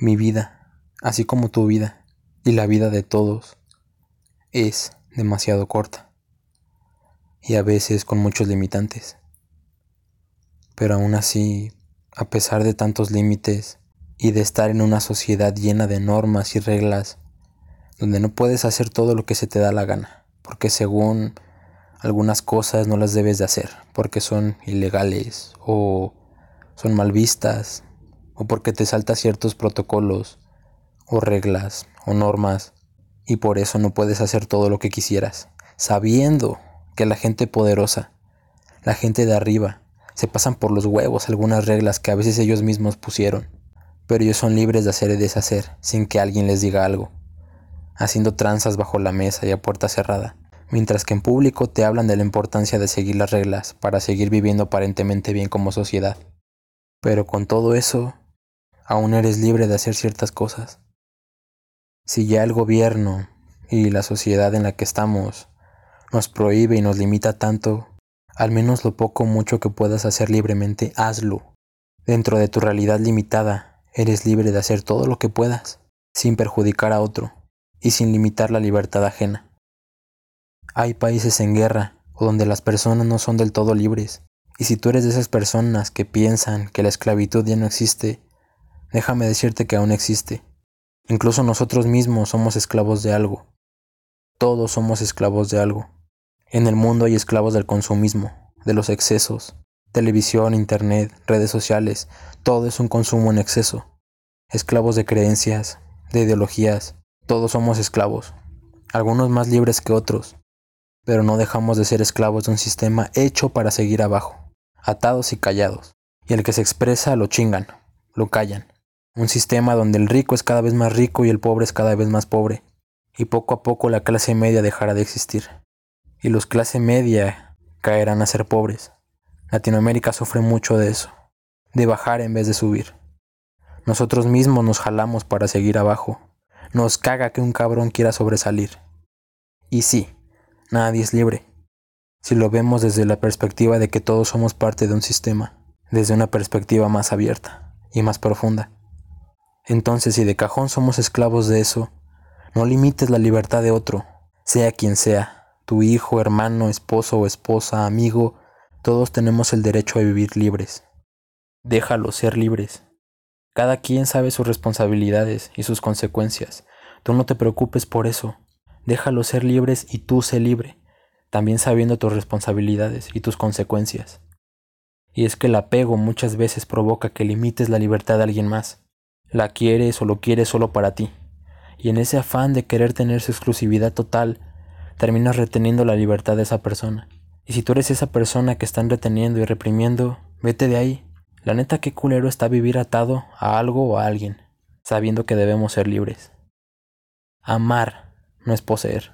Mi vida, así como tu vida y la vida de todos, es demasiado corta y a veces con muchos limitantes. Pero aún así, a pesar de tantos límites y de estar en una sociedad llena de normas y reglas, donde no puedes hacer todo lo que se te da la gana, porque según algunas cosas no las debes de hacer, porque son ilegales o son mal vistas o porque te saltas ciertos protocolos o reglas o normas y por eso no puedes hacer todo lo que quisieras, sabiendo que la gente poderosa, la gente de arriba, se pasan por los huevos algunas reglas que a veces ellos mismos pusieron, pero ellos son libres de hacer y deshacer sin que alguien les diga algo, haciendo tranzas bajo la mesa y a puerta cerrada, mientras que en público te hablan de la importancia de seguir las reglas para seguir viviendo aparentemente bien como sociedad. Pero con todo eso, aún eres libre de hacer ciertas cosas. Si ya el gobierno y la sociedad en la que estamos nos prohíbe y nos limita tanto, al menos lo poco o mucho que puedas hacer libremente, hazlo. Dentro de tu realidad limitada, eres libre de hacer todo lo que puedas, sin perjudicar a otro y sin limitar la libertad ajena. Hay países en guerra o donde las personas no son del todo libres, y si tú eres de esas personas que piensan que la esclavitud ya no existe, Déjame decirte que aún existe. Incluso nosotros mismos somos esclavos de algo. Todos somos esclavos de algo. En el mundo hay esclavos del consumismo, de los excesos. Televisión, internet, redes sociales, todo es un consumo en exceso. Esclavos de creencias, de ideologías, todos somos esclavos. Algunos más libres que otros, pero no dejamos de ser esclavos de un sistema hecho para seguir abajo, atados y callados. Y el que se expresa lo chingan, lo callan. Un sistema donde el rico es cada vez más rico y el pobre es cada vez más pobre. Y poco a poco la clase media dejará de existir. Y los clase media caerán a ser pobres. Latinoamérica sufre mucho de eso, de bajar en vez de subir. Nosotros mismos nos jalamos para seguir abajo. Nos caga que un cabrón quiera sobresalir. Y sí, nadie es libre. Si lo vemos desde la perspectiva de que todos somos parte de un sistema, desde una perspectiva más abierta y más profunda. Entonces, si de cajón somos esclavos de eso, no limites la libertad de otro, sea quien sea, tu hijo, hermano, esposo o esposa, amigo, todos tenemos el derecho a vivir libres. Déjalos ser libres. Cada quien sabe sus responsabilidades y sus consecuencias. Tú no te preocupes por eso. Déjalos ser libres y tú sé libre, también sabiendo tus responsabilidades y tus consecuencias. Y es que el apego muchas veces provoca que limites la libertad de alguien más la quieres o lo quieres solo para ti. Y en ese afán de querer tener su exclusividad total, terminas reteniendo la libertad de esa persona. Y si tú eres esa persona que están reteniendo y reprimiendo, vete de ahí. La neta qué culero está vivir atado a algo o a alguien, sabiendo que debemos ser libres. Amar no es poseer.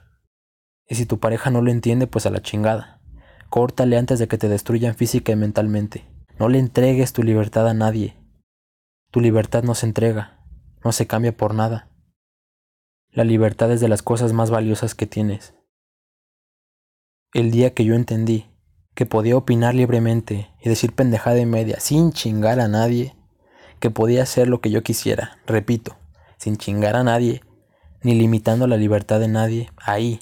Y si tu pareja no lo entiende, pues a la chingada. Córtale antes de que te destruyan física y mentalmente. No le entregues tu libertad a nadie. Tu libertad no se entrega, no se cambia por nada. La libertad es de las cosas más valiosas que tienes. El día que yo entendí que podía opinar libremente y decir pendejada y media sin chingar a nadie, que podía hacer lo que yo quisiera, repito, sin chingar a nadie, ni limitando la libertad de nadie, ahí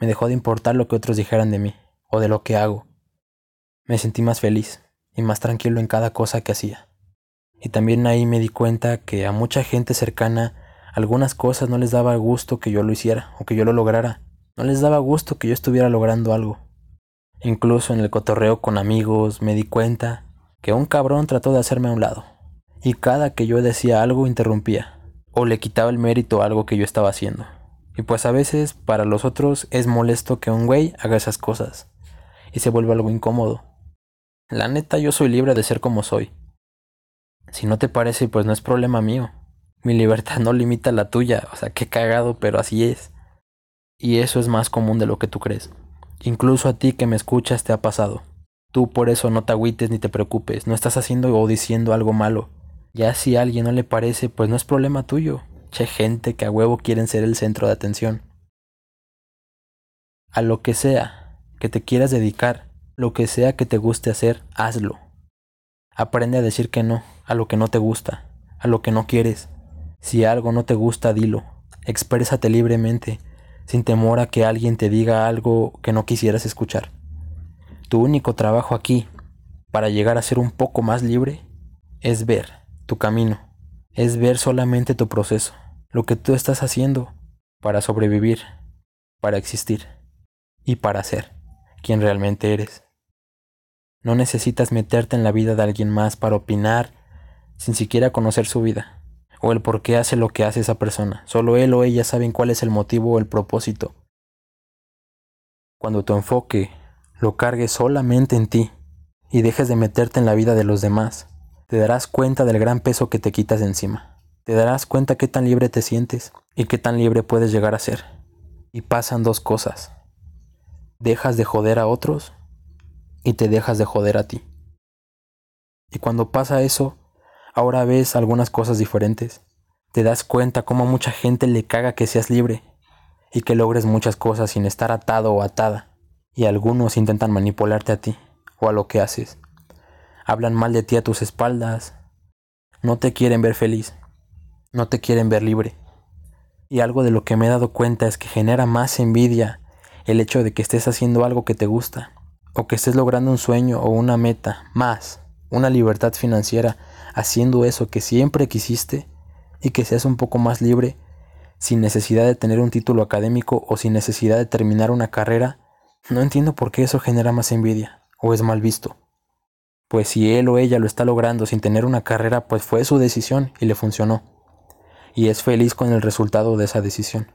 me dejó de importar lo que otros dijeran de mí o de lo que hago. Me sentí más feliz y más tranquilo en cada cosa que hacía. Y también ahí me di cuenta que a mucha gente cercana algunas cosas no les daba gusto que yo lo hiciera o que yo lo lograra. No les daba gusto que yo estuviera logrando algo. Incluso en el cotorreo con amigos me di cuenta que un cabrón trató de hacerme a un lado. Y cada que yo decía algo interrumpía o le quitaba el mérito a algo que yo estaba haciendo. Y pues a veces para los otros es molesto que un güey haga esas cosas y se vuelve algo incómodo. La neta yo soy libre de ser como soy si no te parece, pues no es problema mío. Mi libertad no limita la tuya, o sea, qué cagado, pero así es. Y eso es más común de lo que tú crees. Incluso a ti que me escuchas te ha pasado. Tú por eso no te agüites ni te preocupes, no estás haciendo o diciendo algo malo. Ya si a alguien no le parece, pues no es problema tuyo. Che gente que a huevo quieren ser el centro de atención. A lo que sea que te quieras dedicar, lo que sea que te guste hacer, hazlo. Aprende a decir que no a lo que no te gusta, a lo que no quieres. Si algo no te gusta, dilo. Exprésate libremente, sin temor a que alguien te diga algo que no quisieras escuchar. Tu único trabajo aquí, para llegar a ser un poco más libre, es ver tu camino, es ver solamente tu proceso, lo que tú estás haciendo para sobrevivir, para existir y para ser quien realmente eres. No necesitas meterte en la vida de alguien más para opinar sin siquiera conocer su vida o el por qué hace lo que hace esa persona. Solo él o ella saben cuál es el motivo o el propósito. Cuando tu enfoque lo cargues solamente en ti y dejes de meterte en la vida de los demás, te darás cuenta del gran peso que te quitas de encima. Te darás cuenta qué tan libre te sientes y qué tan libre puedes llegar a ser. Y pasan dos cosas. Dejas de joder a otros y te dejas de joder a ti. Y cuando pasa eso, ahora ves algunas cosas diferentes. Te das cuenta cómo mucha gente le caga que seas libre y que logres muchas cosas sin estar atado o atada. Y algunos intentan manipularte a ti o a lo que haces. Hablan mal de ti a tus espaldas. No te quieren ver feliz. No te quieren ver libre. Y algo de lo que me he dado cuenta es que genera más envidia el hecho de que estés haciendo algo que te gusta o que estés logrando un sueño o una meta, más una libertad financiera haciendo eso que siempre quisiste y que seas un poco más libre sin necesidad de tener un título académico o sin necesidad de terminar una carrera, no entiendo por qué eso genera más envidia o es mal visto. Pues si él o ella lo está logrando sin tener una carrera, pues fue su decisión y le funcionó. Y es feliz con el resultado de esa decisión.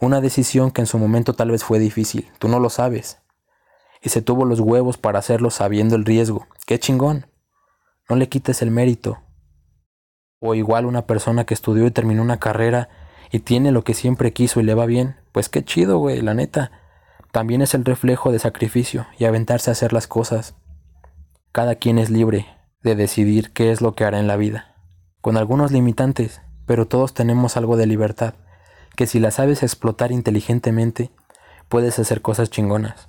Una decisión que en su momento tal vez fue difícil, tú no lo sabes, y se tuvo los huevos para hacerlo sabiendo el riesgo. ¡Qué chingón! No le quites el mérito. O igual una persona que estudió y terminó una carrera y tiene lo que siempre quiso y le va bien, pues qué chido, güey, la neta. También es el reflejo de sacrificio y aventarse a hacer las cosas. Cada quien es libre de decidir qué es lo que hará en la vida, con algunos limitantes, pero todos tenemos algo de libertad, que si la sabes explotar inteligentemente, puedes hacer cosas chingonas.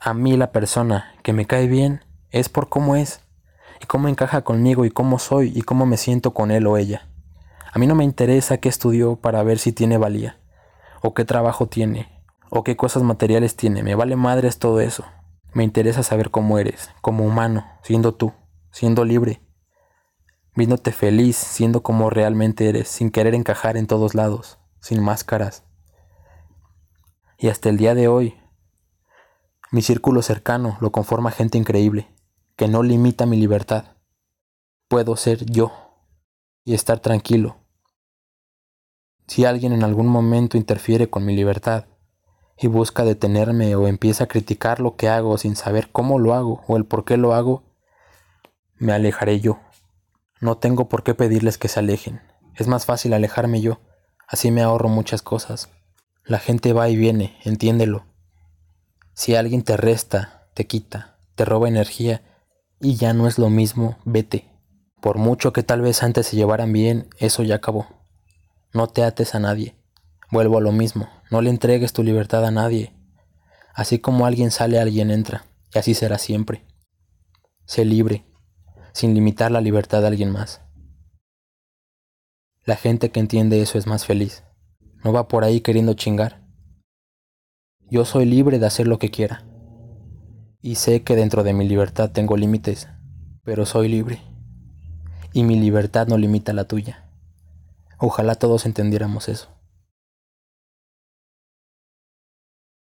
A mí la persona que me cae bien es por cómo es, y cómo encaja conmigo y cómo soy y cómo me siento con él o ella. A mí no me interesa qué estudió para ver si tiene valía, o qué trabajo tiene, o qué cosas materiales tiene, me vale madres todo eso. Me interesa saber cómo eres, como humano, siendo tú, siendo libre, viéndote feliz, siendo como realmente eres, sin querer encajar en todos lados, sin máscaras. Y hasta el día de hoy, mi círculo cercano lo conforma gente increíble, que no limita mi libertad. Puedo ser yo y estar tranquilo. Si alguien en algún momento interfiere con mi libertad y busca detenerme o empieza a criticar lo que hago sin saber cómo lo hago o el por qué lo hago, me alejaré yo. No tengo por qué pedirles que se alejen. Es más fácil alejarme yo. Así me ahorro muchas cosas. La gente va y viene, entiéndelo. Si alguien te resta, te quita, te roba energía y ya no es lo mismo, vete. Por mucho que tal vez antes se llevaran bien, eso ya acabó. No te ates a nadie. Vuelvo a lo mismo, no le entregues tu libertad a nadie. Así como alguien sale, alguien entra, y así será siempre. Sé libre, sin limitar la libertad de alguien más. La gente que entiende eso es más feliz. No va por ahí queriendo chingar. Yo soy libre de hacer lo que quiera. Y sé que dentro de mi libertad tengo límites, pero soy libre. Y mi libertad no limita la tuya. Ojalá todos entendiéramos eso.